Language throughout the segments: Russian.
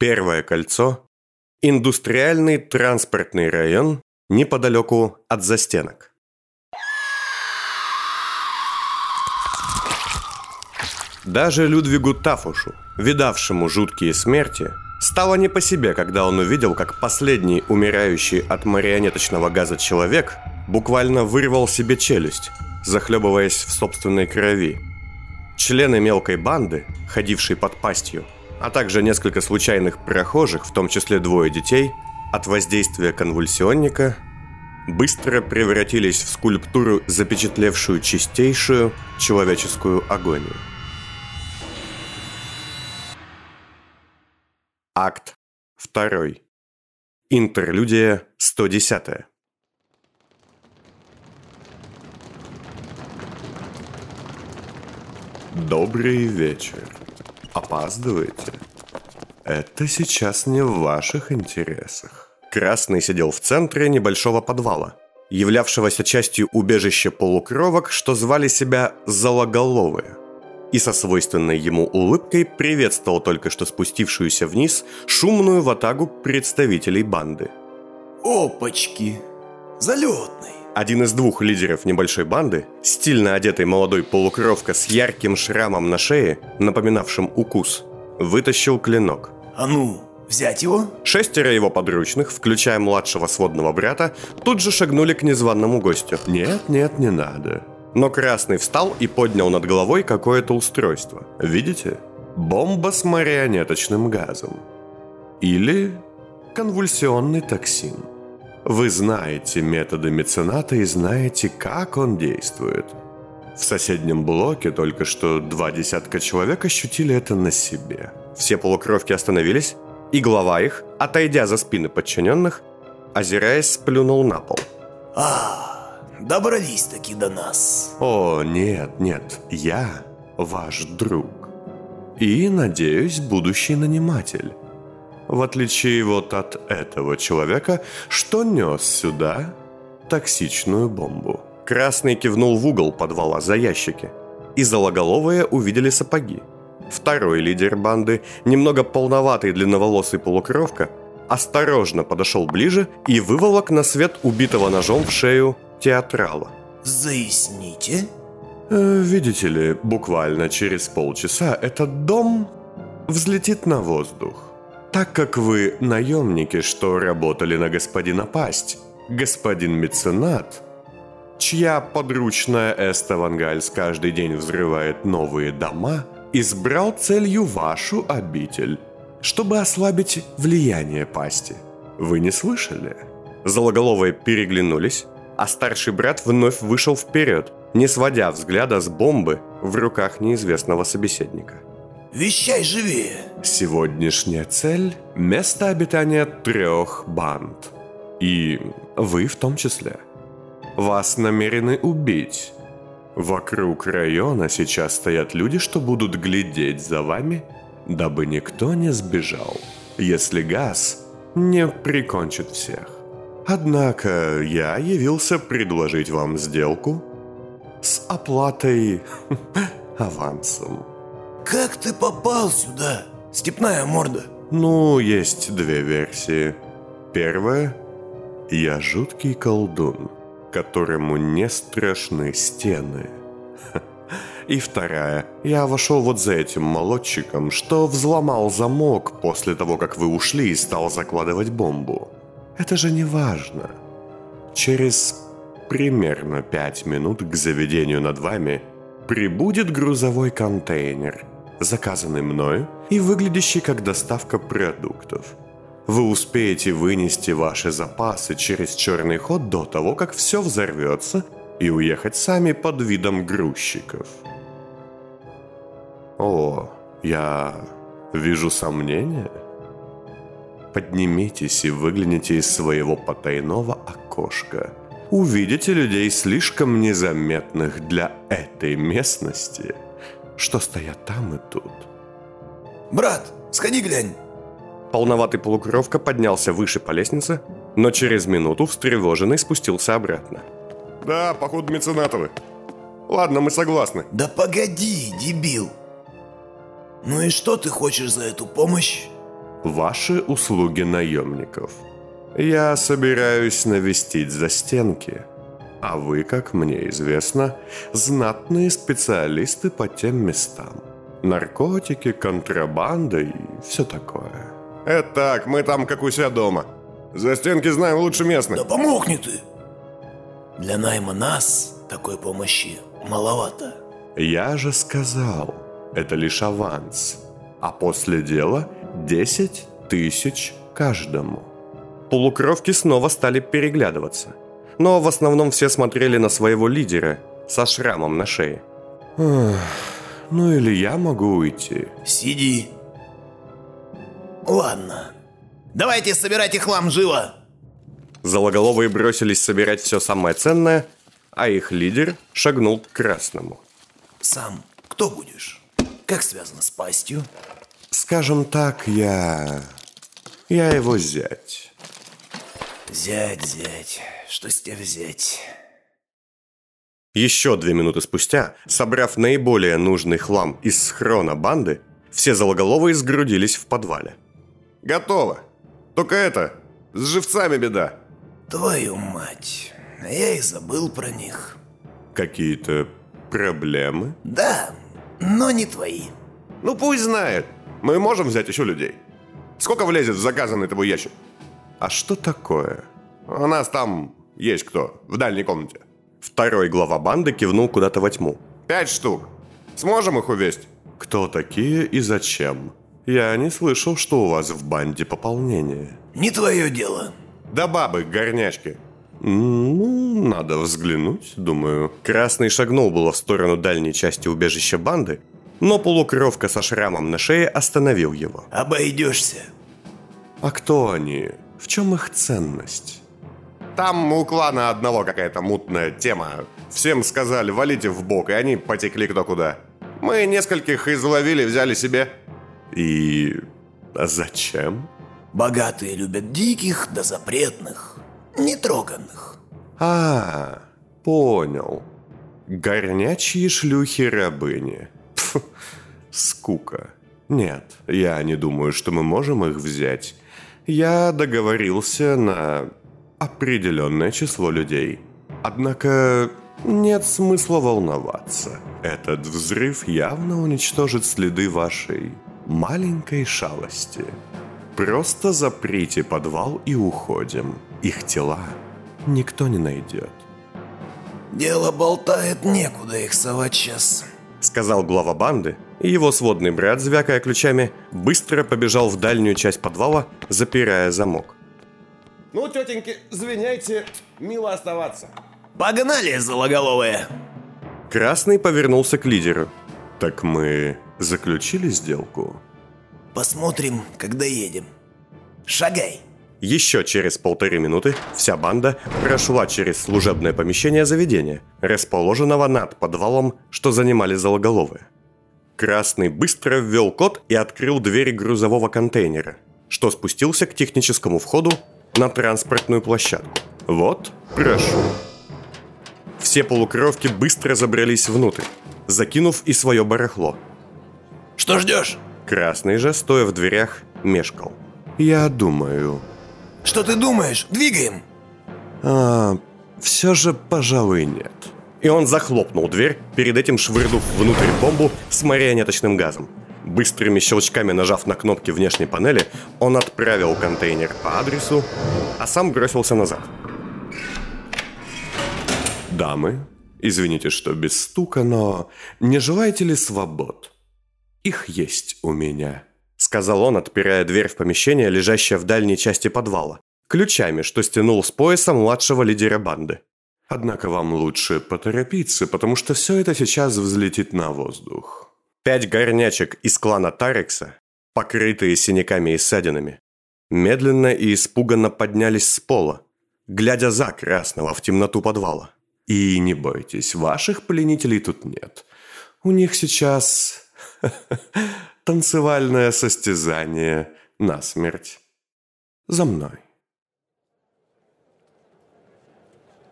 Первое кольцо – индустриальный транспортный район неподалеку от застенок. Даже Людвигу Тафушу, видавшему жуткие смерти, стало не по себе, когда он увидел, как последний умирающий от марионеточного газа человек буквально вырвал себе челюсть, захлебываясь в собственной крови. Члены мелкой банды, ходившей под пастью, а также несколько случайных прохожих, в том числе двое детей, от воздействия конвульсионника быстро превратились в скульптуру, запечатлевшую чистейшую человеческую агонию. Акт 2. Интерлюдия 110. Добрый вечер. Опаздываете? Это сейчас не в ваших интересах. Красный сидел в центре небольшого подвала, являвшегося частью убежища полукровок, что звали себя «Зологоловые» и со свойственной ему улыбкой приветствовал только что спустившуюся вниз шумную ватагу представителей банды. «Опачки! Залетный!» Один из двух лидеров небольшой банды, стильно одетый молодой полукровка с ярким шрамом на шее, напоминавшим укус, вытащил клинок. «А ну, взять его?» Шестеро его подручных, включая младшего сводного брата, тут же шагнули к незваному гостю. «Нет, нет, не надо. Но Красный встал и поднял над головой какое-то устройство. Видите? Бомба с марионеточным газом. Или конвульсионный токсин. Вы знаете методы мецената и знаете, как он действует. В соседнем блоке только что два десятка человек ощутили это на себе. Все полукровки остановились, и глава их, отойдя за спины подчиненных, озираясь, сплюнул на пол. «А, добрались-таки до нас. О, нет, нет, я ваш друг. И, надеюсь, будущий наниматель. В отличие вот от этого человека, что нес сюда токсичную бомбу. Красный кивнул в угол подвала за ящики. И зологоловые увидели сапоги. Второй лидер банды, немного полноватый длинноволосый полукровка, осторожно подошел ближе и выволок на свет убитого ножом в шею театрала. Заясните. Э, видите ли, буквально через полчаса этот дом взлетит на воздух. Так как вы наемники, что работали на господина Пасть, господин Меценат, чья подручная Эставангальс каждый день взрывает новые дома, избрал целью вашу обитель, чтобы ослабить влияние Пасти. Вы не слышали? Зологоловые переглянулись, а старший брат вновь вышел вперед, не сводя взгляда с бомбы в руках неизвестного собеседника. «Вещай живее!» Сегодняшняя цель – место обитания трех банд. И вы в том числе. Вас намерены убить. Вокруг района сейчас стоят люди, что будут глядеть за вами, дабы никто не сбежал, если газ не прикончит всех. Однако я явился предложить вам сделку с оплатой авансом. Как ты попал сюда, степная морда? Ну, есть две версии. Первая – я жуткий колдун, которому не страшны стены. И вторая – я вошел вот за этим молодчиком, что взломал замок после того, как вы ушли и стал закладывать бомбу. Это же не важно. Через примерно пять минут к заведению над вами прибудет грузовой контейнер, заказанный мною и выглядящий как доставка продуктов. Вы успеете вынести ваши запасы через черный ход до того, как все взорвется, и уехать сами под видом грузчиков. О, я вижу сомнения. Поднимитесь и выгляните из своего потайного окошка. Увидите людей слишком незаметных для этой местности, что стоят там и тут. Брат, сходи глянь. Полноватый полукровка поднялся выше по лестнице, но через минуту встревоженный спустился обратно. Да, походу меценатовы. Ладно, мы согласны. Да погоди, дебил. Ну и что ты хочешь за эту помощь? ваши услуги наемников. Я собираюсь навестить застенки, а вы, как мне известно, знатные специалисты по тем местам. Наркотики, контрабанда и все такое. Это так, мы там как у себя дома. За стенки знаем лучше местных. Да помогни ты! Для найма нас такой помощи маловато. Я же сказал, это лишь аванс. А после дела 10 тысяч каждому. Полукровки снова стали переглядываться. Но в основном все смотрели на своего лидера со шрамом на шее. Ну или я могу уйти. Сиди. Ладно. Давайте собирайте хлам живо. Зологоловые бросились собирать все самое ценное, а их лидер шагнул к красному. Сам кто будешь? Как связано с пастью? Скажем так, я... Я его зять. Зять, зять. Что с тебя взять? Еще две минуты спустя, собрав наиболее нужный хлам из схрона банды, все зологоловые сгрудились в подвале. Готово. Только это, с живцами беда. Твою мать. Я и забыл про них. Какие-то проблемы? Да, но не твои. Ну пусть знает. Мы можем взять еще людей. Сколько влезет в заказанный тобой ящик? А что такое? У нас там есть кто, в дальней комнате. Второй глава банды кивнул куда-то во тьму. Пять штук. Сможем их увезть? Кто такие и зачем? Я не слышал, что у вас в банде пополнение. Не твое дело. Да бабы, горнячки. Ну, надо взглянуть, думаю. Красный шагнул было в сторону дальней части убежища банды, но полукровка со шрамом на шее остановил его. Обойдешься. А кто они? В чем их ценность? Там у клана одного какая-то мутная тема. Всем сказали, валите в бок, и они потекли кто куда. Мы нескольких изловили, взяли себе. И зачем? Богатые любят диких да запретных, нетроганных. А, понял. Горнячие шлюхи-рабыни. Скука. Нет, я не думаю, что мы можем их взять. Я договорился на определенное число людей. Однако нет смысла волноваться. Этот взрыв явно уничтожит следы вашей маленькой шалости. Просто заприте подвал и уходим. Их тела никто не найдет. Дело болтает, некуда их совать сейчас. Сказал глава банды, и его сводный брат, звякая ключами, быстро побежал в дальнюю часть подвала, запирая замок. Ну, тетеньки, звеняйте, мило оставаться. Погнали, зологоловые! Красный повернулся к лидеру. Так мы заключили сделку? Посмотрим, когда едем. Шагай! Еще через полторы минуты вся банда прошла через служебное помещение заведения, расположенного над подвалом, что занимали зологоловые. Красный быстро ввел код и открыл двери грузового контейнера, что спустился к техническому входу на транспортную площадку. Вот, прошу. Все полукровки быстро забрались внутрь, закинув и свое барахло. Что ждешь? Красный же, стоя в дверях, мешкал. Я думаю. Что ты думаешь? Двигаем! А, все же, пожалуй, нет. И он захлопнул дверь, перед этим швырнув внутрь бомбу с марионеточным газом. Быстрыми щелчками нажав на кнопки внешней панели, он отправил контейнер по адресу, а сам бросился назад. Дамы, извините, что без стука, но не желаете ли свобод? Их есть у меня. Сказал он, отпирая дверь в помещение, лежащее в дальней части подвала, ключами, что стянул с пояса младшего лидера банды. Однако вам лучше поторопиться, потому что все это сейчас взлетит на воздух. Пять горнячек из клана Тарекса, покрытые синяками и ссадинами, медленно и испуганно поднялись с пола, глядя за красного в темноту подвала. И не бойтесь, ваших пленителей тут нет. У них сейчас танцевальное состязание на смерть. За мной.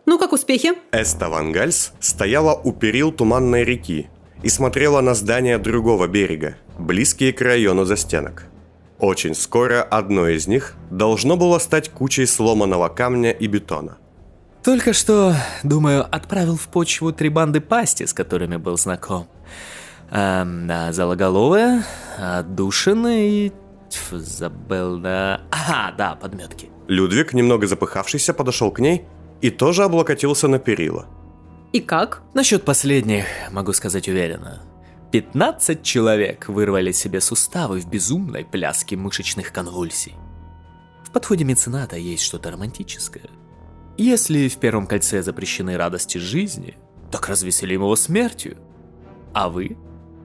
Ну, как успехи? Эста Вангальс стояла у перил туманной реки и смотрела на здания другого берега, близкие к району застенок. Очень скоро одно из них должно было стать кучей сломанного камня и бетона. Только что, думаю, отправил в почву три банды пасти, с которыми был знаком. Эм, да, Зологоловая, Отдушина и... Забыл, да... Ага, да, подметки. Людвиг, немного запыхавшийся, подошел к ней и тоже облокотился на перила. И как? Насчет последних могу сказать уверенно. 15 человек вырвали себе суставы в безумной пляске мышечных конвульсий. В подходе мецената есть что-то романтическое. Если в первом кольце запрещены радости жизни, так развеселим его смертью. А вы?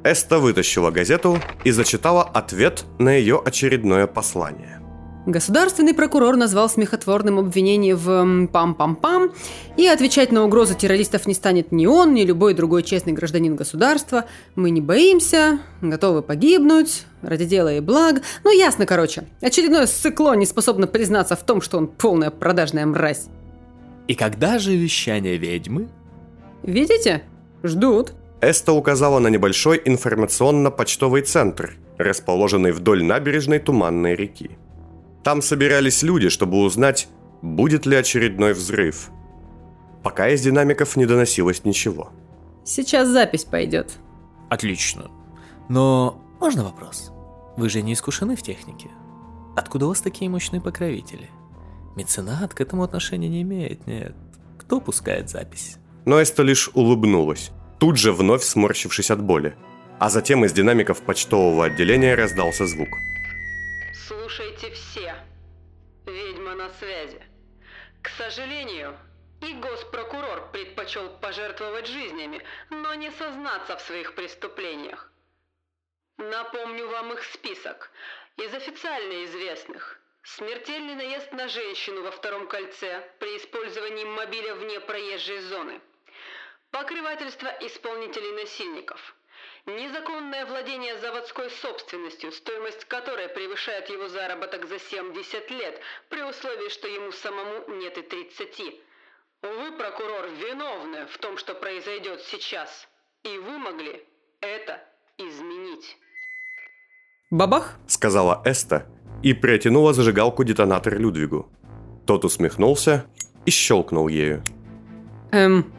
Эста вытащила газету и зачитала ответ на ее очередное послание. Государственный прокурор назвал смехотворным обвинение в пам-пам-пам, и отвечать на угрозы террористов не станет ни он, ни любой другой честный гражданин государства. Мы не боимся, готовы погибнуть, ради дела и благ. Ну, ясно, короче. Очередное сыкло не способно признаться в том, что он полная продажная мразь. И когда же вещание ведьмы? Видите? Ждут. Эста указала на небольшой информационно-почтовый центр, расположенный вдоль набережной Туманной реки. Там собирались люди, чтобы узнать, будет ли очередной взрыв. Пока из динамиков не доносилось ничего. Сейчас запись пойдет. Отлично. Но можно вопрос? Вы же не искушены в технике. Откуда у вас такие мощные покровители? Меценат к этому отношения не имеет, нет. Кто пускает запись? Но Эста лишь улыбнулась, тут же вновь сморщившись от боли. А затем из динамиков почтового отделения раздался звук – Слушайте все. Сожалению, и госпрокурор предпочел пожертвовать жизнями, но не сознаться в своих преступлениях. Напомню вам их список. Из официально известных. Смертельный наезд на женщину во втором кольце при использовании мобиля вне проезжей зоны. Покрывательство исполнителей насильников – Незаконное владение заводской собственностью, стоимость которой превышает его заработок за 70 лет, при условии, что ему самому нет и 30. Вы, прокурор, виновны в том, что произойдет сейчас. И вы могли это изменить. Бабах? Сказала Эста и протянула зажигалку детонатор Людвигу. Тот усмехнулся и щелкнул ею. Эм,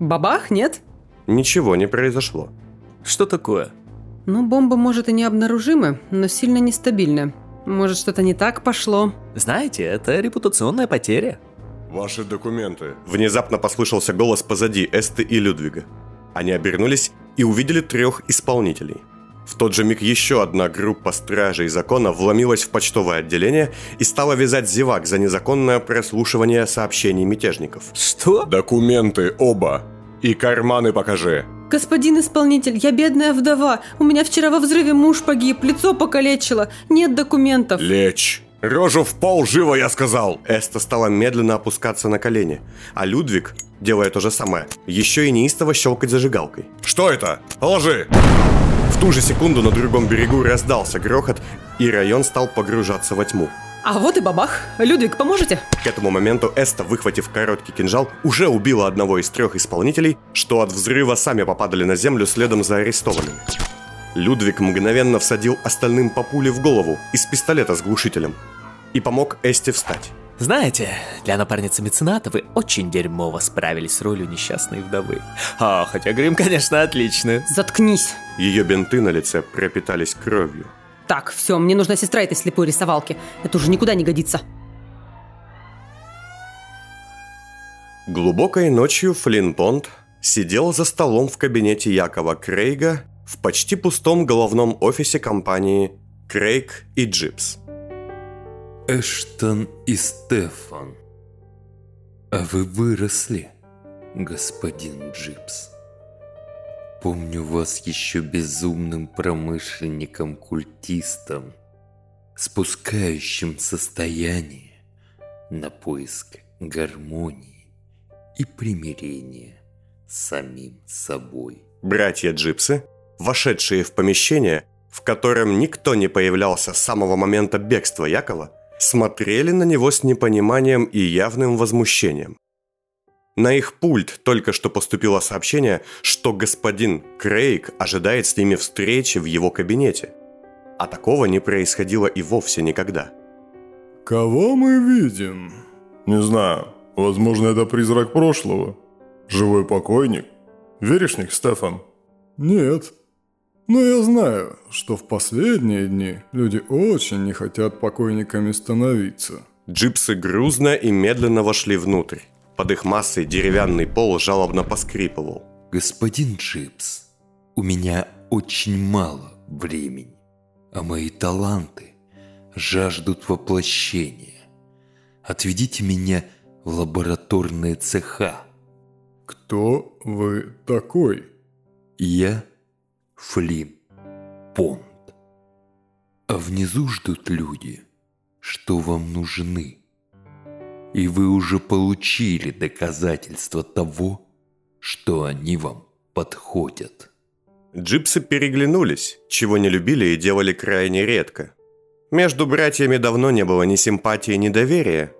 бабах, нет? Ничего не произошло. Что такое? Ну, бомба может и не обнаружима, но сильно нестабильна. Может, что-то не так пошло? Знаете, это репутационная потеря. Ваши документы. Внезапно послышался голос позади Эсты и Людвига. Они обернулись и увидели трех исполнителей. В тот же миг еще одна группа стражей закона вломилась в почтовое отделение и стала вязать зевак за незаконное прослушивание сообщений мятежников. Что? Документы оба. И карманы покажи. Господин исполнитель, я бедная вдова. У меня вчера во взрыве муж погиб, лицо покалечило. Нет документов. Лечь. Рожу в пол, живо, я сказал! Эста стала медленно опускаться на колени, а Людвиг, делая то же самое, еще и неистово щелкать зажигалкой. Что это? Ложи! В ту же секунду на другом берегу раздался грохот, и район стал погружаться во тьму. А вот и бабах. Людвиг, поможете? К этому моменту Эста, выхватив короткий кинжал, уже убила одного из трех исполнителей, что от взрыва сами попадали на землю следом за арестованными. Людвиг мгновенно всадил остальным по пуле в голову из пистолета с глушителем и помог Эсте встать. Знаете, для напарницы мецената вы очень дерьмово справились с ролью несчастной вдовы. А, хотя грим, конечно, отличный. Заткнись. Ее бинты на лице пропитались кровью. Так, все, мне нужна сестра этой слепой рисовалки. Это уже никуда не годится. Глубокой ночью Флинн Понт сидел за столом в кабинете Якова Крейга в почти пустом головном офисе компании Крейг и Джипс. Эштон и Стефан, а вы выросли, господин Джипс. Помню вас еще безумным промышленником-культистом, спускающим состояние на поиск гармонии и примирения с самим собой. Братья Джипсы, вошедшие в помещение, в котором никто не появлялся с самого момента бегства Якова, смотрели на него с непониманием и явным возмущением. На их пульт только что поступило сообщение, что господин Крейг ожидает с ними встречи в его кабинете. А такого не происходило и вовсе никогда. Кого мы видим? Не знаю. Возможно, это призрак прошлого. Живой покойник. Веришь них, Стефан? Нет. Но я знаю, что в последние дни люди очень не хотят покойниками становиться. Джипсы грузно и медленно вошли внутрь. Под их массой деревянный пол жалобно поскрипывал. Господин Джипс, у меня очень мало времени, а мои таланты жаждут воплощения. Отведите меня в лабораторные цеха. Кто вы такой? Я Флим Понт. А внизу ждут люди, что вам нужны. И вы уже получили доказательства того, что они вам подходят. Джипсы переглянулись, чего не любили и делали крайне редко. Между братьями давно не было ни симпатии, ни доверия.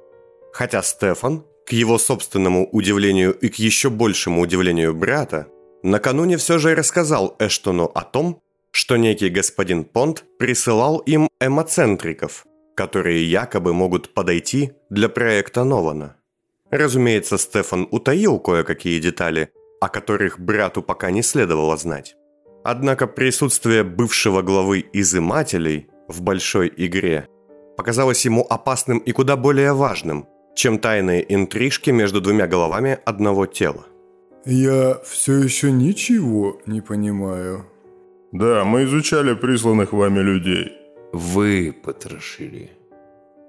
Хотя Стефан, к его собственному удивлению и к еще большему удивлению брата, накануне все же рассказал Эштону о том, что некий господин Понт присылал им эмоцентриков, которые якобы могут подойти для проекта Нована. Разумеется, Стефан утаил кое-какие детали, о которых брату пока не следовало знать. Однако присутствие бывшего главы изымателей в большой игре показалось ему опасным и куда более важным, чем тайные интрижки между двумя головами одного тела. Я все еще ничего не понимаю. Да, мы изучали присланных вами людей. Вы потрошили.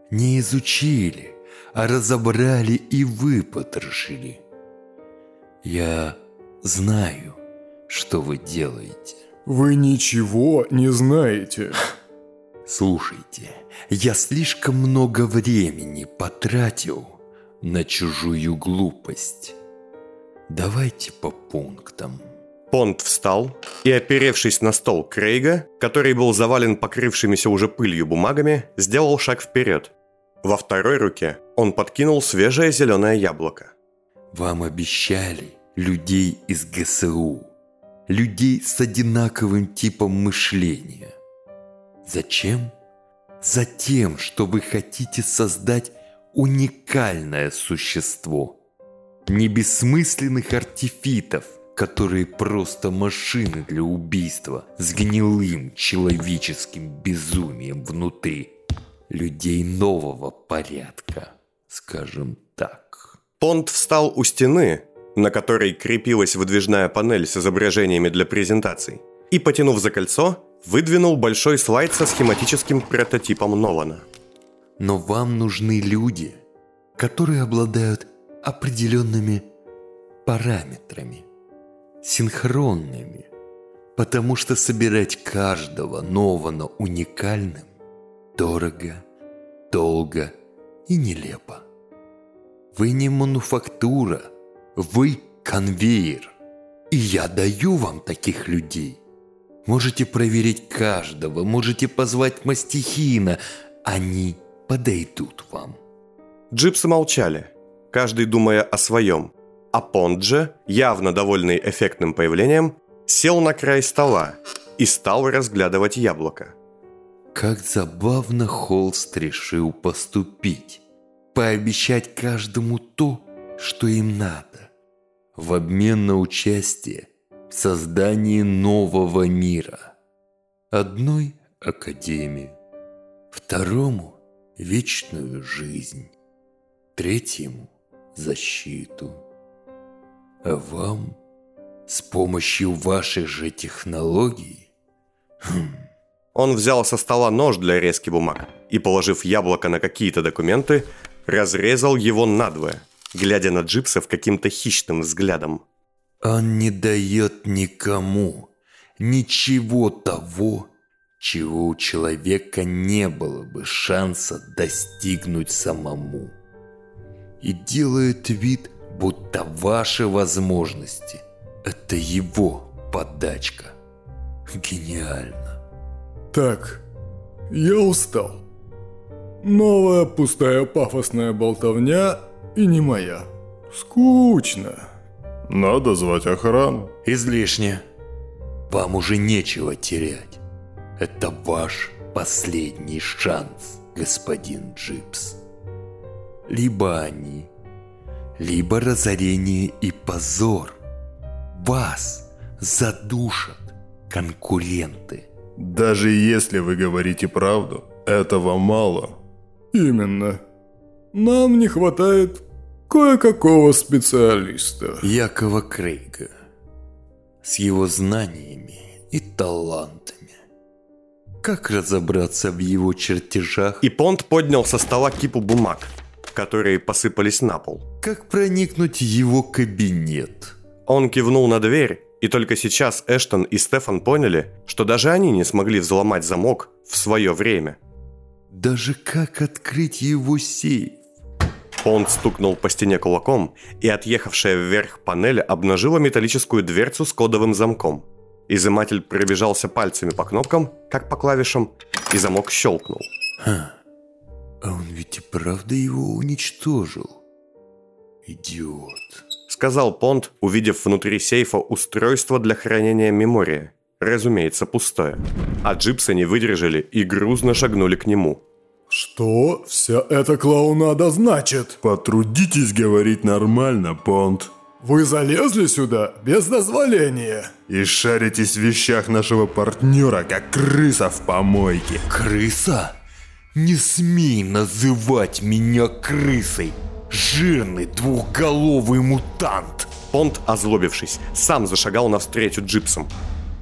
Не изучили, а разобрали и вы потрошили. Я знаю, что вы делаете. Вы ничего не знаете. Слушайте, я слишком много времени потратил на чужую глупость. Давайте по пунктам. Понт встал и, оперевшись на стол Крейга, который был завален покрывшимися уже пылью бумагами, сделал шаг вперед. Во второй руке он подкинул свежее зеленое яблоко. Вам обещали людей из ГСУ, людей с одинаковым типом мышления. Зачем? Затем, что вы хотите создать уникальное существо. Не бессмысленных артефитов, которые просто машины для убийства с гнилым человеческим безумием внутри. Людей нового порядка, скажем так. Понт встал у стены, на которой крепилась выдвижная панель с изображениями для презентаций, и, потянув за кольцо, выдвинул большой слайд со схематическим прототипом Нолана. Но вам нужны люди, которые обладают определенными параметрами, синхронными, потому что собирать каждого нового уникальным дорого, долго и нелепо. Вы не мануфактура, вы конвейер. И я даю вам таких людей. Можете проверить каждого, можете позвать мастихина. Они подойдут вам. Джипсы молчали, каждый думая о своем. А Понт же, явно довольный эффектным появлением, сел на край стола и стал разглядывать яблоко. Как забавно Холст решил поступить. Пообещать каждому то, что им надо. В обмен на участие в создании нового мира. Одной – академии, второму – вечную жизнь, третьему – защиту. А вам с помощью ваших же технологий хм, он взял со стола нож для резки бумаг и, положив яблоко на какие-то документы, разрезал его надвое, глядя на джипсов каким-то хищным взглядом. Он не дает никому ничего того, чего у человека не было бы шанса достигнуть самому. И делает вид, будто ваши возможности – это его подачка. Гениально. Так, я устал. Новая пустая пафосная болтовня и не моя. Скучно. Надо звать охрану. Излишне. Вам уже нечего терять. Это ваш последний шанс, господин Джипс. Либо они, либо разорение и позор. Вас задушат конкуренты. Даже если вы говорите правду, этого мало. Именно. Нам не хватает кое-какого специалиста. Якова Крейга. С его знаниями и талантами. Как разобраться в его чертежах? И Понт поднял со стола кипу бумаг, которые посыпались на пол. Как проникнуть в его кабинет? Он кивнул на дверь, и только сейчас Эштон и Стефан поняли, что даже они не смогли взломать замок в свое время. Даже как открыть его сейф? Понт стукнул по стене кулаком, и отъехавшая вверх панель обнажила металлическую дверцу с кодовым замком. Изыматель пробежался пальцами по кнопкам, как по клавишам, и замок щелкнул. Ха. А он ведь и правда его уничтожил. Идиот. Сказал Понт, увидев внутри сейфа устройство для хранения мемории. Разумеется, пустое. А джипсы не выдержали и грузно шагнули к нему. Что вся эта клоунада значит? Потрудитесь говорить нормально, Понт. Вы залезли сюда без дозволения. И шаритесь в вещах нашего партнера, как крыса в помойке. Крыса? Не смей называть меня крысой. Жирный двухголовый мутант. Понт, озлобившись, сам зашагал навстречу джипсам.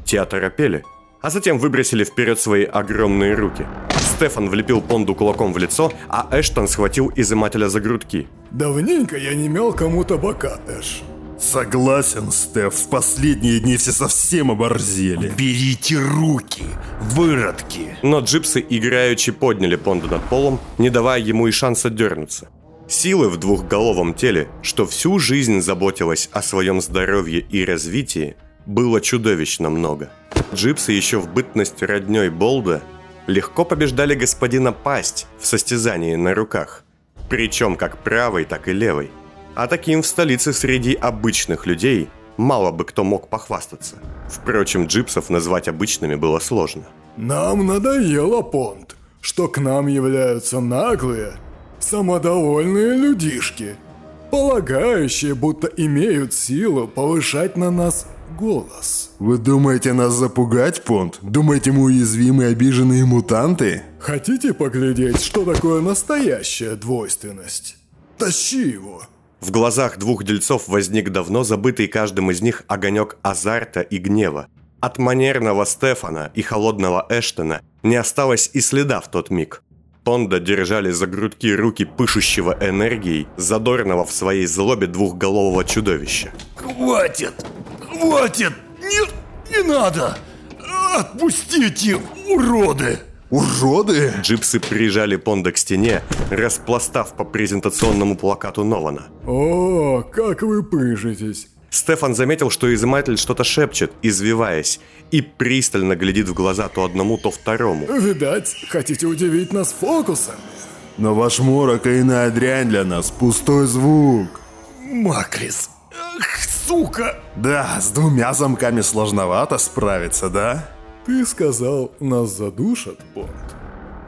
Те оторопели, а затем выбросили вперед свои огромные руки. Стефан влепил Понду кулаком в лицо, а Эштон схватил изымателя за грудки. Давненько я не мел кому-то бока, Эш. Согласен, Стеф, в последние дни все совсем оборзели. Берите руки, выродки. Но джипсы играючи подняли Понда над полом, не давая ему и шанса дернуться. Силы в двухголовом теле, что всю жизнь заботилась о своем здоровье и развитии, было чудовищно много. Джипсы еще в бытность родней Болда легко побеждали господина Пасть в состязании на руках. Причем как правой, так и левой. А таким в столице среди обычных людей мало бы кто мог похвастаться. Впрочем, джипсов назвать обычными было сложно. Нам надоело, Понт, что к нам являются наглые, самодовольные людишки, полагающие, будто имеют силу повышать на нас голос. Вы думаете нас запугать, Понт? Думаете мы уязвимые обиженные мутанты? Хотите поглядеть, что такое настоящая двойственность? Тащи его. В глазах двух дельцов возник давно забытый каждым из них огонек азарта и гнева. От манерного Стефана и холодного Эштона не осталось и следа в тот миг. Понда держали за грудки руки пышущего энергией, задорного в своей злобе двухголового чудовища. Хватит! Хватит! Нет, не надо! Отпустите, уроды! Уроды? Джипсы прижали Понда к стене, распластав по презентационному плакату Нована. О, как вы пыжитесь. Стефан заметил, что изыматель что-то шепчет, извиваясь, и пристально глядит в глаза то одному, то второму. Видать, хотите удивить нас фокусом? Но ваш морок и иная дрянь для нас, пустой звук. Маклис, ах, сука! Да, с двумя замками сложновато справиться, да? Ты сказал, нас задушат, Понт.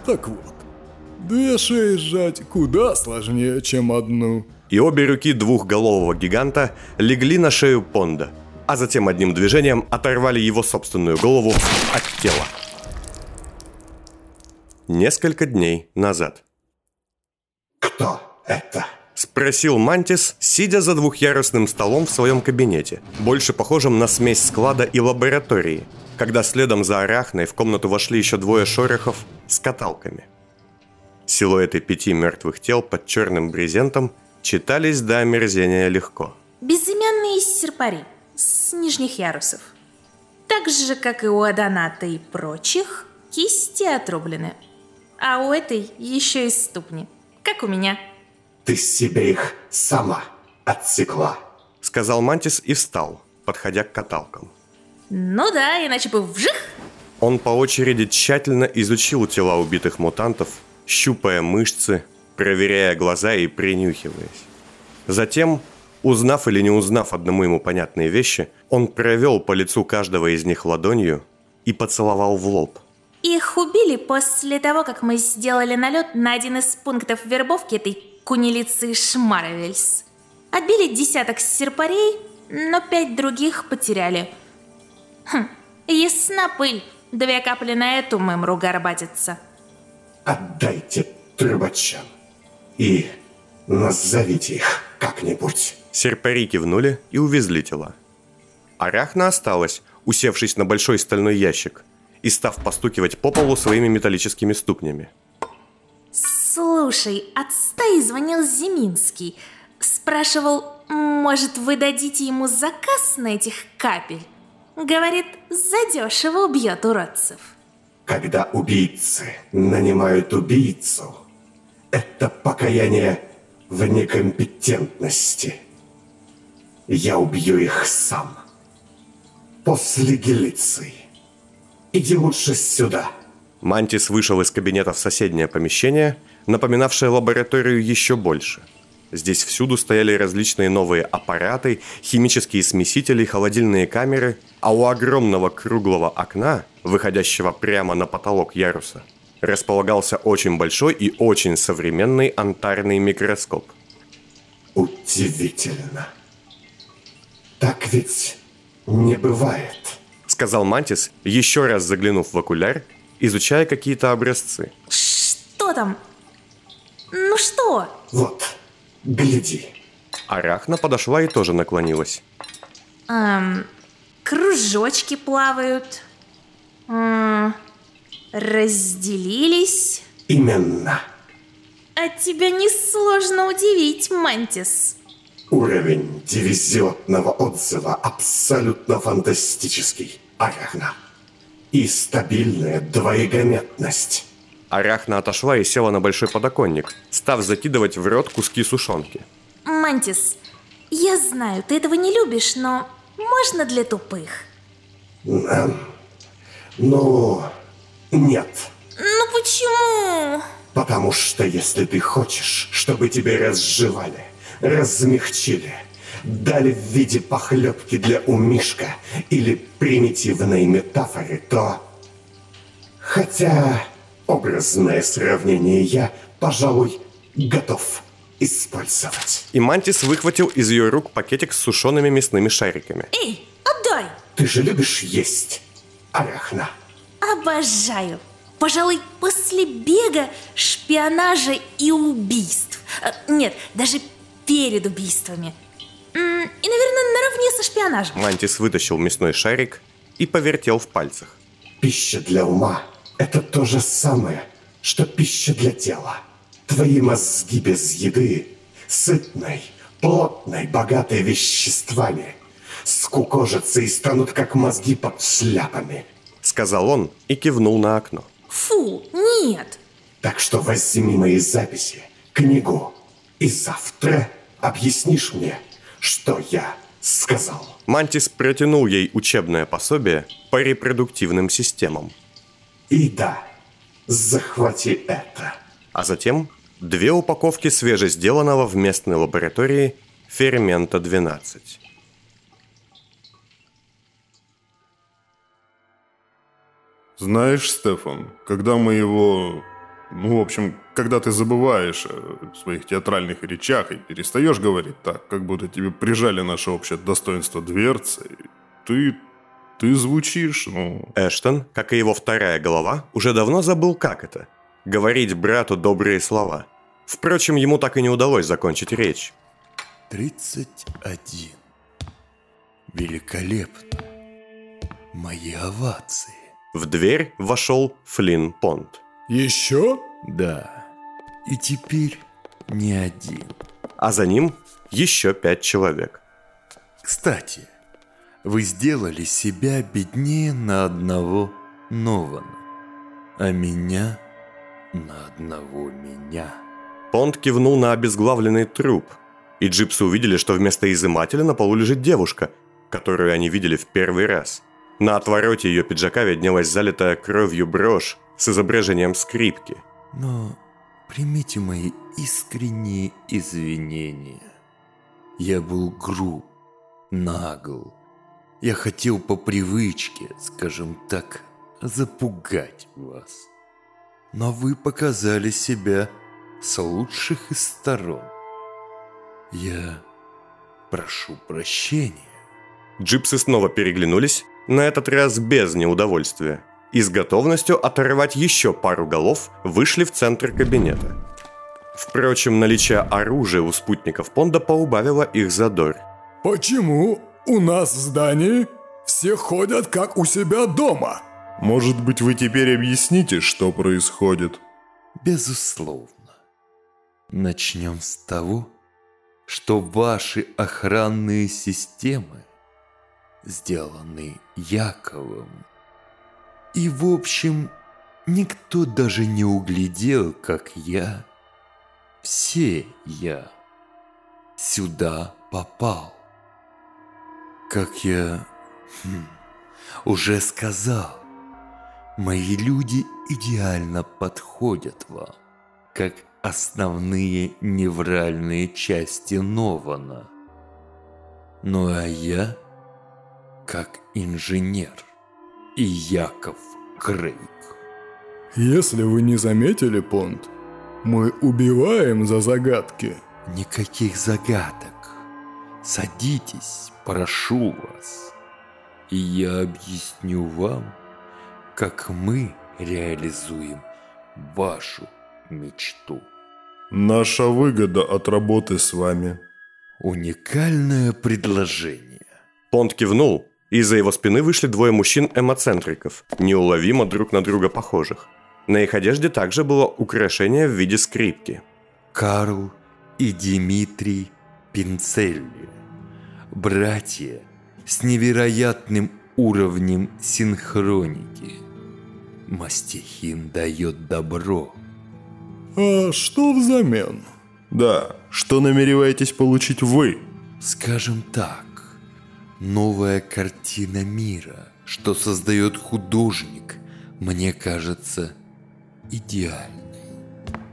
Так вот, две шеи сжать куда сложнее, чем одну. И обе руки двухголового гиганта легли на шею Понда, а затем одним движением оторвали его собственную голову от тела. Несколько дней назад. Кто это? Спросил Мантис, сидя за двухъярусным столом в своем кабинете, больше похожим на смесь склада и лаборатории, когда следом за Арахной в комнату вошли еще двое шорохов с каталками. Силуэты пяти мертвых тел под черным брезентом читались до омерзения легко. Безымянные серпари с нижних ярусов. Так же, как и у Аданата и прочих, кисти отрублены. А у этой еще и ступни. Как у меня. Ты себе их сама отсекла. Сказал Мантис и встал, подходя к каталкам. Ну да, иначе бы вжих. Он по очереди тщательно изучил тела убитых мутантов, щупая мышцы, проверяя глаза и принюхиваясь. Затем, узнав или не узнав одному ему понятные вещи, он провел по лицу каждого из них ладонью и поцеловал в лоб. Их убили после того, как мы сделали налет на один из пунктов вербовки этой кунилицы Шмаровельс. Отбили десяток серпарей, но пять других потеряли. Хм, ясна пыль. Две капли на эту мымру горбатится. Отдайте трубачам и назовите их как-нибудь. Серпари кивнули и увезли тела. Арахна осталась, усевшись на большой стальной ящик и став постукивать по полу своими металлическими ступнями. Слушай, от стаи звонил Зиминский. Спрашивал, может, вы дадите ему заказ на этих капель? Говорит, задешево убьет уродцев. Когда убийцы нанимают убийцу, это покаяние в некомпетентности. Я убью их сам. После Гелиции. Иди лучше сюда. Мантис вышел из кабинета в соседнее помещение, напоминавшее лабораторию еще больше. Здесь всюду стояли различные новые аппараты, химические смесители, холодильные камеры, а у огромного круглого окна, выходящего прямо на потолок яруса, располагался очень большой и очень современный антарный микроскоп. Удивительно. Так ведь не бывает, сказал Мантис, еще раз заглянув в окуляр, изучая какие-то образцы. Что там? Ну что? Вот, гляди. Арахна подошла и тоже наклонилась. Эм, кружочки плавают. Эм, разделились. Именно. А тебя несложно удивить, Мантис. Уровень дивизионного отзыва абсолютно фантастический, Арахна. И стабильная двоегометность. Арахна отошла и села на большой подоконник, став закидывать в рот куски сушонки. Мантис, я знаю, ты этого не любишь, но можно для тупых? Ну, нет. Ну почему? Потому что если ты хочешь, чтобы тебя разжевали, размягчили, дали в виде похлебки для умишка или примитивной метафоры, то... Хотя образное сравнение я, пожалуй, готов использовать. И Мантис выхватил из ее рук пакетик с сушеными мясными шариками. Эй, отдай! Ты же любишь есть, Арахна? Обожаю. Пожалуй, после бега, шпионажа и убийств. Э, Нет, даже перед убийствами. И, наверное, наравне со шпионажем. Мантис вытащил мясной шарик и повертел в пальцах. Пища для ума – это то же самое, что пища для тела. Твои мозги без еды, сытной, плотной, богатой веществами, скукожатся и станут как мозги под шляпами. Сказал он и кивнул на окно. Фу, нет. Так что возьми мои записи, книгу, и завтра объяснишь мне, что я сказал. Мантис протянул ей учебное пособие по репродуктивным системам. И да, захвати это. А затем две упаковки свежесделанного в местной лаборатории фермента 12. Знаешь, Стефан, когда мы его... Ну, в общем, когда ты забываешь о своих театральных речах и перестаешь говорить так, как будто тебе прижали наше общее достоинство дверцы, ты... ты звучишь, ну... Эштон, как и его вторая голова, уже давно забыл, как это – говорить брату добрые слова. Впрочем, ему так и не удалось закончить речь. 31. Великолепно. Мои овации. В дверь вошел Флинн Понт. Еще? Да. И теперь не один. А за ним еще пять человек. Кстати, вы сделали себя беднее на одного Нована, а меня на одного меня. Понт кивнул на обезглавленный труп, и джипсы увидели, что вместо изымателя на полу лежит девушка, которую они видели в первый раз. На отвороте ее пиджака виднелась залитая кровью брошь с изображением скрипки. Но примите мои искренние извинения. Я был груб, нагл. Я хотел по привычке, скажем так, запугать вас. Но вы показали себя с лучших из сторон. Я прошу прощения. Джипсы снова переглянулись, на этот раз без неудовольствия, и с готовностью оторвать еще пару голов вышли в центр кабинета. Впрочем, наличие оружия у спутников Понда поубавило их задор. «Почему у нас в здании все ходят как у себя дома?» «Может быть, вы теперь объясните, что происходит?» «Безусловно. Начнем с того, что ваши охранные системы сделаны Яковом. И, в общем, никто даже не углядел, как я, все я, сюда попал. Как я хм, уже сказал, мои люди идеально подходят вам, как основные невральные части Нована. Ну а я как инженер и Яков Крейг. Если вы не заметили, Понт, мы убиваем за загадки. Никаких загадок. Садитесь, прошу вас. И я объясню вам, как мы реализуем вашу мечту. Наша выгода от работы с вами. Уникальное предложение. Понт кивнул, и из-за его спины вышли двое мужчин-эмоцентриков, неуловимо друг на друга похожих. На их одежде также было украшение в виде скрипки. Карл и Дмитрий Пинцелли. Братья с невероятным уровнем синхроники. Мастихин дает добро. А что взамен? Да, что намереваетесь получить вы? Скажем так, новая картина мира, что создает художник, мне кажется идеальной.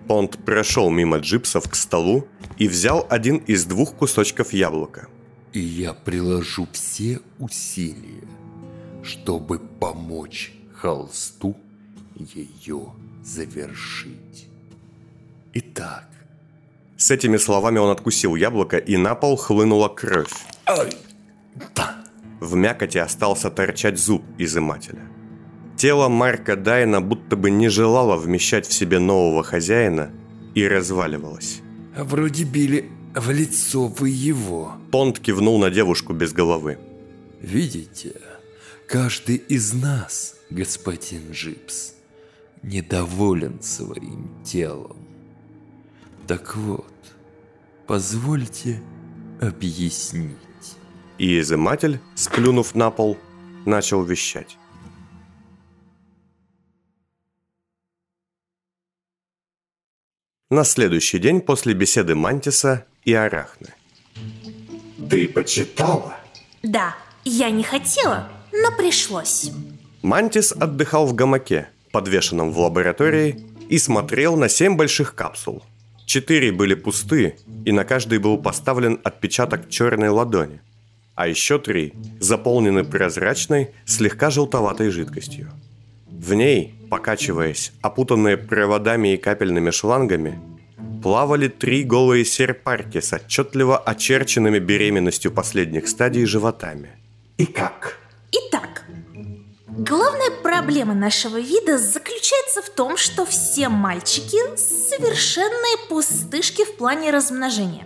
Понт прошел мимо джипсов к столу и взял один из двух кусочков яблока. И я приложу все усилия, чтобы помочь холсту ее завершить. Итак. С этими словами он откусил яблоко, и на пол хлынула кровь. Ай, да. В мякоти остался торчать зуб изымателя. Тело Марка Дайна будто бы не желало вмещать в себе нового хозяина и разваливалось. Вроде били в лицо вы его. Понт кивнул на девушку без головы. Видите, каждый из нас, господин Джипс, недоволен своим телом. Так вот, позвольте объяснить. И изыматель, сплюнув на пол, начал вещать. На следующий день после беседы Мантиса и Арахны. Ты почитала? Да, я не хотела, но пришлось. Мантис отдыхал в гамаке, подвешенном в лаборатории, и смотрел на семь больших капсул. Четыре были пусты, и на каждой был поставлен отпечаток черной ладони, а еще три заполнены прозрачной, слегка желтоватой жидкостью. В ней, покачиваясь, опутанные проводами и капельными шлангами, плавали три голые серпарки с отчетливо очерченными беременностью последних стадий животами. И как? Итак, главная проблема нашего вида заключается в том, что все мальчики совершенные пустышки в плане размножения.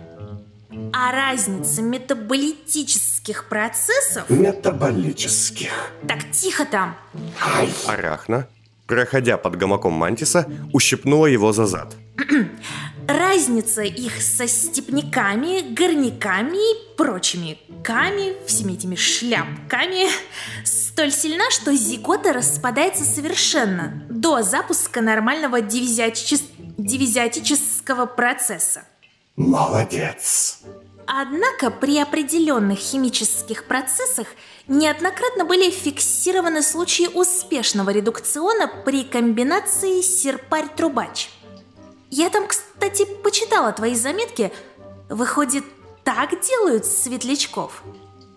А разница метаболитических процессов... Метаболических. Так, тихо там. Ай. Арахна, проходя под гамаком Мантиса, ущипнула его за зад. Разница их со степняками, горняками и прочими ками, всеми этими шляпками столь сильна, что зигота распадается совершенно до запуска нормального дивизиатичес... дивизиатического процесса. Молодец. Однако при определенных химических процессах неоднократно были фиксированы случаи успешного редукциона при комбинации серпарь-трубач. Я там, кстати, почитала твои заметки. Выходит, так делают светлячков?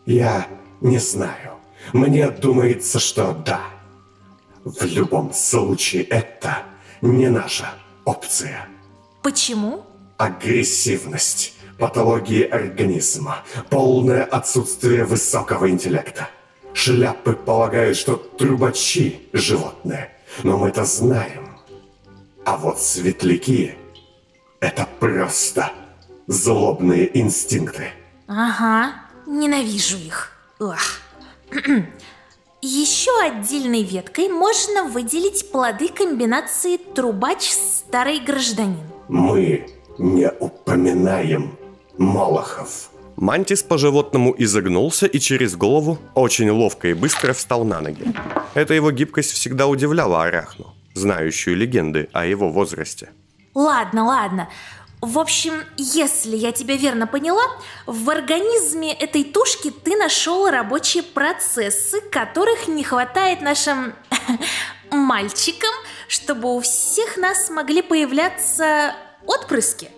Я не знаю. Мне думается, что да. В любом случае это не наша опция. Почему? Агрессивность, патологии организма, полное отсутствие высокого интеллекта. Шляпы полагают, что трубачи – животные, но мы это знаем. А вот светляки – это просто злобные инстинкты. Ага, ненавижу их. Ах. Еще отдельной веткой можно выделить плоды комбинации трубач-старый гражданин. Мы не упоминаем Молохов. Мантис по-животному изогнулся и через голову очень ловко и быстро встал на ноги. Эта его гибкость всегда удивляла Арахну, знающую легенды о его возрасте. Ладно, ладно. В общем, если я тебя верно поняла, в организме этой тушки ты нашел рабочие процессы, которых не хватает нашим мальчикам, чтобы у всех нас могли появляться отпрыски.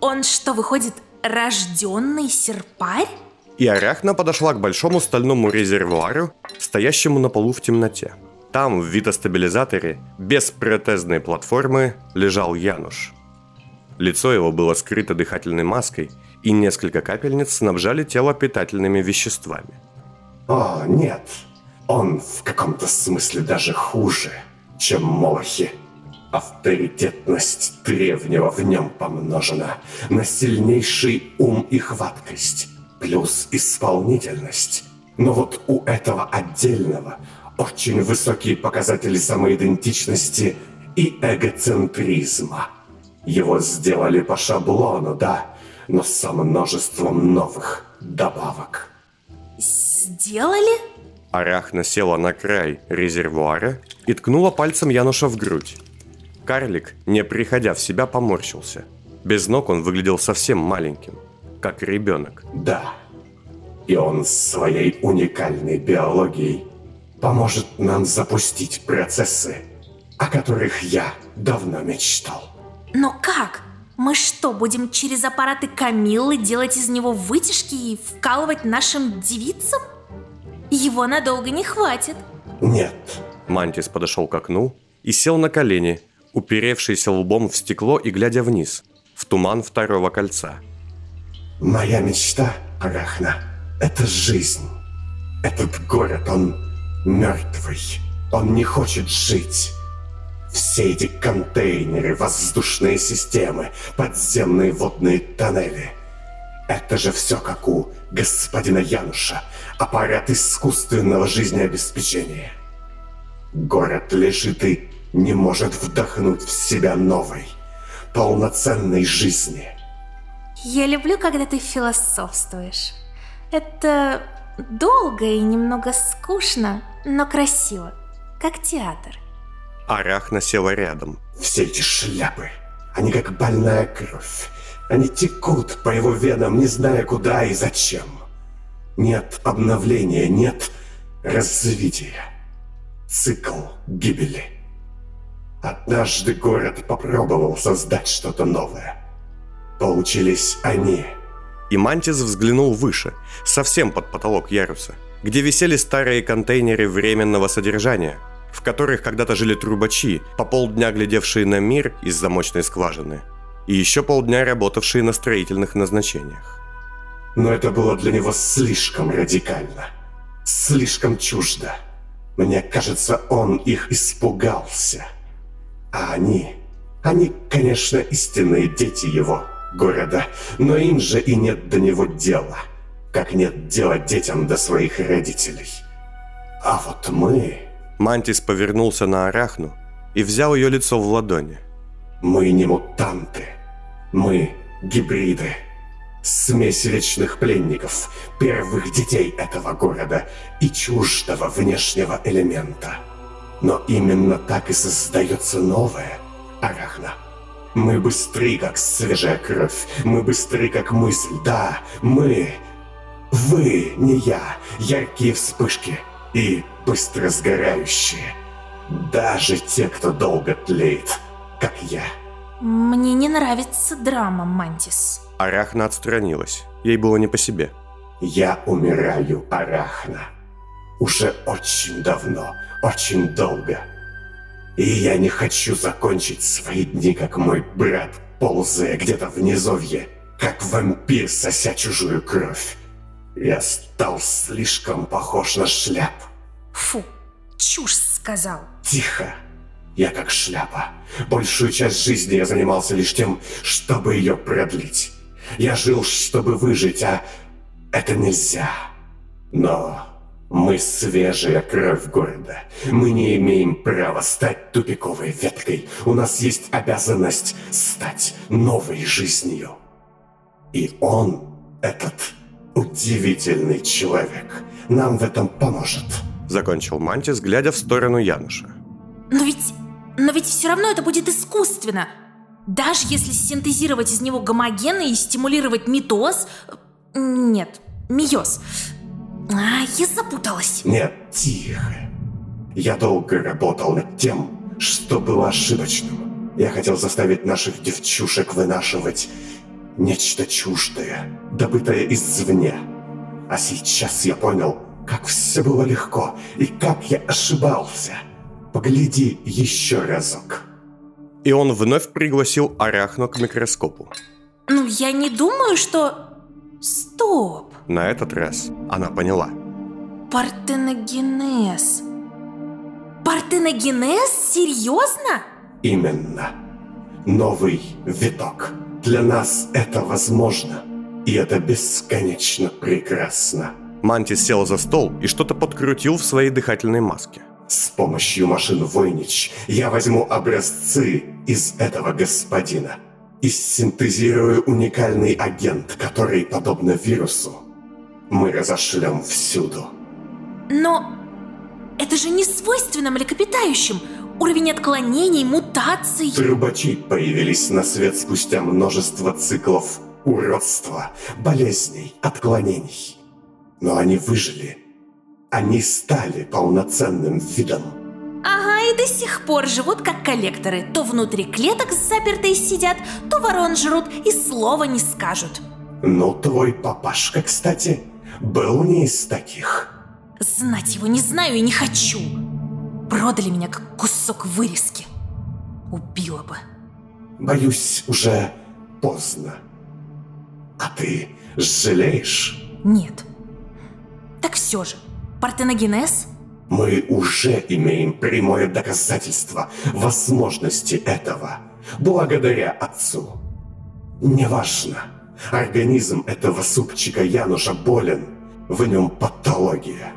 Он что, выходит, рожденный серпарь? И Арахна подошла к большому стальному резервуару, стоящему на полу в темноте. Там, в витостабилизаторе, без протезной платформы, лежал Януш. Лицо его было скрыто дыхательной маской, и несколько капельниц снабжали тело питательными веществами. О, нет. Он в каком-то смысле даже хуже, чем Молохи. Авторитетность древнего в нем помножена на сильнейший ум и хваткость, плюс исполнительность. Но вот у этого отдельного очень высокие показатели самоидентичности и эгоцентризма. Его сделали по шаблону, да, но со множеством новых добавок. Сделали? Арахна села на край резервуара и ткнула пальцем Януша в грудь. Карлик, не приходя в себя, поморщился. Без ног он выглядел совсем маленьким, как ребенок. Да. И он своей уникальной биологией поможет нам запустить процессы, о которых я давно мечтал. Но как? Мы что, будем через аппараты Камиллы делать из него вытяжки и вкалывать нашим девицам? Его надолго не хватит. Нет. Мантис подошел к окну и сел на колени, уперевшийся лбом в стекло и глядя вниз, в туман второго кольца. Моя мечта, Арахна, это жизнь. Этот город, он мертвый. Он не хочет жить. Все эти контейнеры, воздушные системы, подземные водные тоннели. Это же все как у господина Януша, аппарат искусственного жизнеобеспечения. Город лежит и не может вдохнуть в себя новой, полноценной жизни. Я люблю, когда ты философствуешь. Это долго и немного скучно, но красиво, как театр. Арахна села рядом. Все эти шляпы, они как больная кровь. Они текут по его венам, не зная куда и зачем. Нет обновления, нет развития. Цикл гибели. Однажды город попробовал создать что-то новое. Получились они. И Мантис взглянул выше, совсем под потолок яруса, где висели старые контейнеры временного содержания, в которых когда-то жили трубачи, по полдня глядевшие на мир из замочной скважины, и еще полдня работавшие на строительных назначениях. Но это было для него слишком радикально, слишком чуждо. Мне кажется, он их испугался – а они... Они, конечно, истинные дети его города, но им же и нет до него дела, как нет дела детям до своих родителей. А вот мы... Мантис повернулся на Арахну и взял ее лицо в ладони. Мы не мутанты. Мы гибриды. Смесь вечных пленников, первых детей этого города и чуждого внешнего элемента – но именно так и создается новое, Арахна. Мы быстры, как свежая кровь. Мы быстры, как мысль. Да, мы... Вы, не я. Яркие вспышки. И быстро сгорающие. Даже те, кто долго тлеет, как я. Мне не нравится драма, Мантис. Арахна отстранилась. Ей было не по себе. Я умираю, Арахна. Уже очень давно очень долго. И я не хочу закончить свои дни, как мой брат, ползая где-то в низовье, как вампир, сося чужую кровь. Я стал слишком похож на шляп. Фу, чушь сказал. Тихо. Я как шляпа. Большую часть жизни я занимался лишь тем, чтобы ее продлить. Я жил, чтобы выжить, а это нельзя. Но мы свежая кровь города. Мы не имеем права стать тупиковой веткой. У нас есть обязанность стать новой жизнью. И он, этот удивительный человек, нам в этом поможет. Закончил Мантис, глядя в сторону Януша. Но ведь... Но ведь все равно это будет искусственно. Даже если синтезировать из него гомогены и стимулировать митоз... Нет, миоз. А, я запуталась. Нет, тихо. Я долго работал над тем, что было ошибочным. Я хотел заставить наших девчушек вынашивать нечто чуждое, добытое извне. А сейчас я понял, как все было легко и как я ошибался. Погляди еще разок. И он вновь пригласил Арахну к микроскопу. Ну, я не думаю, что... Стоп. На этот раз она поняла. Партеногенез. Партеногенез? Серьезно? Именно. Новый виток. Для нас это возможно. И это бесконечно прекрасно. Мантис сел за стол и что-то подкрутил в своей дыхательной маске. С помощью машин Войнич я возьму образцы из этого господина и синтезирую уникальный агент, который, подобно вирусу, мы разошлем всюду. Но это же не свойственно млекопитающим. Уровень отклонений, мутаций... Трубачи появились на свет спустя множество циклов уродства, болезней, отклонений. Но они выжили. Они стали полноценным видом. Ага, и до сих пор живут как коллекторы. То внутри клеток запертые сидят, то ворон жрут и слова не скажут. Ну, твой папашка, кстати, был не из таких. Знать его не знаю и не хочу. Продали меня как кусок вырезки. Убила бы. Боюсь, уже поздно. А ты жалеешь? Нет. Так все же, партеногенез? Мы уже имеем прямое доказательство возможности этого, благодаря отцу. Неважно, организм этого супчика Януша болен, в нем патология.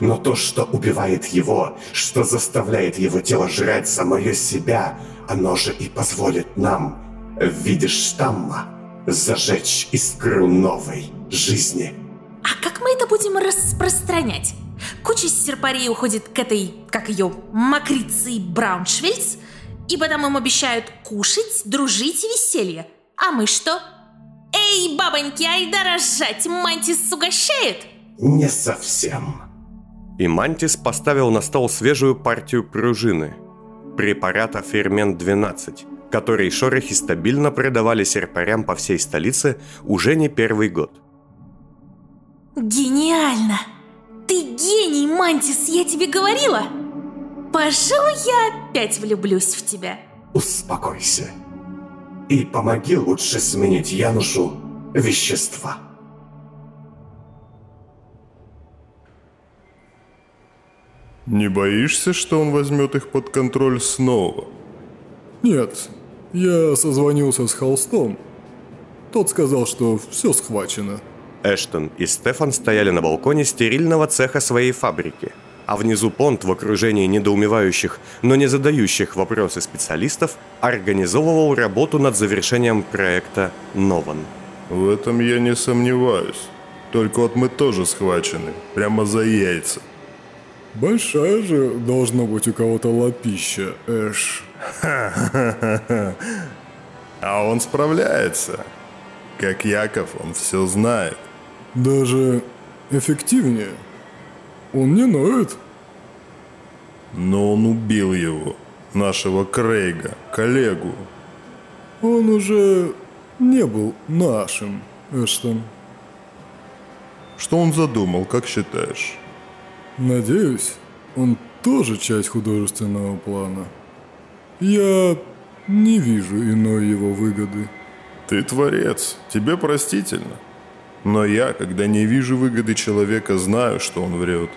Но то, что убивает его, что заставляет его тело жрать самое себя, оно же и позволит нам, в виде штамма, зажечь искру новой жизни. А как мы это будем распространять? Куча серпарей уходит к этой, как ее, Макрицы Брауншвельц, и потом им обещают кушать, дружить и веселье. А мы что? Эй, бабоньки, айда рожать, Мантис угощает? Не совсем. И Мантис поставил на стол свежую партию пружины. Препарата «Фермент-12», который шорохи стабильно продавали серпарям по всей столице уже не первый год. Гениально! Ты гений, Мантис, я тебе говорила! Пожалуй, я опять влюблюсь в тебя. Успокойся. И помоги лучше сменить Янушу вещества. Не боишься, что он возьмет их под контроль снова? Нет, я созвонился с Холстом. Тот сказал, что все схвачено. Эштон и Стефан стояли на балконе стерильного цеха своей фабрики, а внизу Понт в окружении недоумевающих, но не задающих вопросы специалистов организовывал работу над завершением проекта «Нован». В этом я не сомневаюсь. Только вот мы тоже схвачены, прямо за яйца. Большая же должна быть у кого-то лапища, Эш. А он справляется. Как Яков, он все знает. Даже эффективнее. Он не ноет. Но он убил его, нашего Крейга, коллегу. Он уже не был нашим, Эштон. Что он задумал, как считаешь? Надеюсь, он тоже часть художественного плана. Я не вижу иной его выгоды. Ты творец, тебе простительно. Но я, когда не вижу выгоды человека, знаю, что он врет.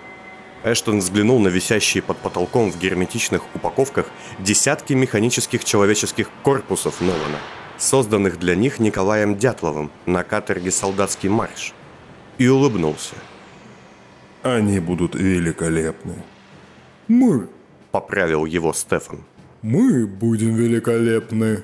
Эштон взглянул на висящие под потолком в герметичных упаковках десятки механических человеческих корпусов Нолана, созданных для них Николаем Дятловым на каторге «Солдатский марш», и улыбнулся. Они будут великолепны. Мы, поправил его Стефан. Мы будем великолепны.